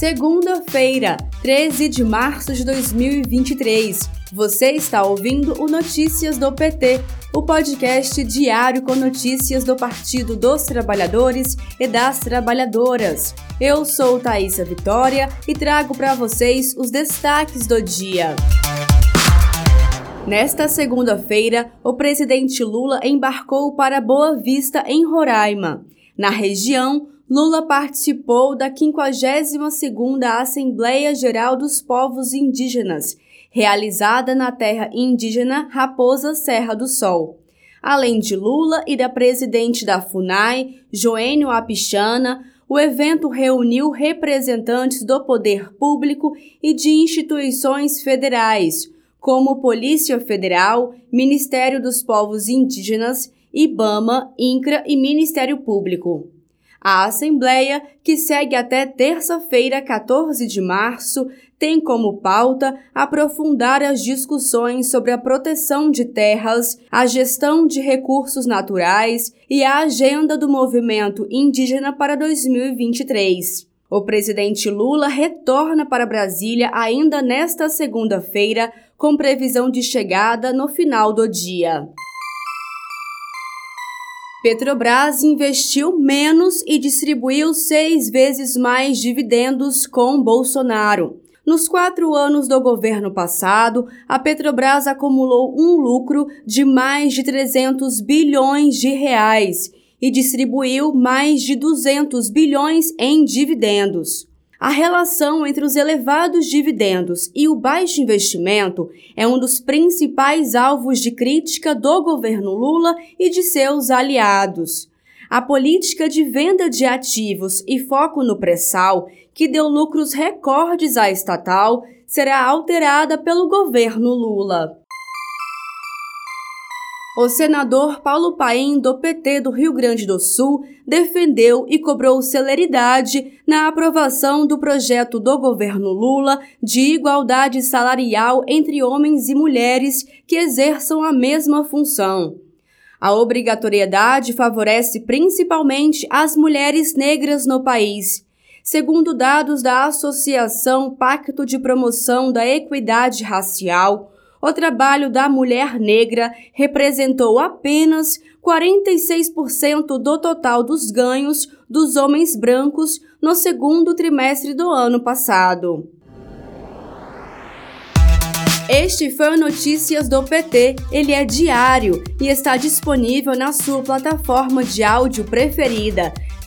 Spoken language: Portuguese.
Segunda-feira, 13 de março de 2023. Você está ouvindo o Notícias do PT, o podcast diário com notícias do Partido dos Trabalhadores e das Trabalhadoras. Eu sou Thaisa Vitória e trago para vocês os destaques do dia. Nesta segunda-feira, o presidente Lula embarcou para Boa Vista, em Roraima. Na região, Lula participou da 52ª Assembleia Geral dos Povos Indígenas, realizada na terra indígena Raposa Serra do Sol. Além de Lula e da presidente da FUNAI, Joênio Apichana, o evento reuniu representantes do poder público e de instituições federais, como Polícia Federal, Ministério dos Povos Indígenas, IBAMA, INCRA e Ministério Público. A Assembleia, que segue até terça-feira, 14 de março, tem como pauta aprofundar as discussões sobre a proteção de terras, a gestão de recursos naturais e a agenda do movimento indígena para 2023. O presidente Lula retorna para Brasília ainda nesta segunda-feira, com previsão de chegada no final do dia. Petrobras investiu menos e distribuiu seis vezes mais dividendos com Bolsonaro. Nos quatro anos do governo passado, a Petrobras acumulou um lucro de mais de 300 bilhões de reais e distribuiu mais de 200 bilhões em dividendos. A relação entre os elevados dividendos e o baixo investimento é um dos principais alvos de crítica do governo Lula e de seus aliados. A política de venda de ativos e foco no pré-sal, que deu lucros recordes à estatal, será alterada pelo governo Lula. O senador Paulo Paim, do PT do Rio Grande do Sul, defendeu e cobrou celeridade na aprovação do projeto do governo Lula de igualdade salarial entre homens e mulheres que exerçam a mesma função. A obrigatoriedade favorece principalmente as mulheres negras no país. Segundo dados da Associação Pacto de Promoção da Equidade Racial, o trabalho da mulher negra representou apenas 46% do total dos ganhos dos homens brancos no segundo trimestre do ano passado. Este foi o Notícias do PT. Ele é diário e está disponível na sua plataforma de áudio preferida.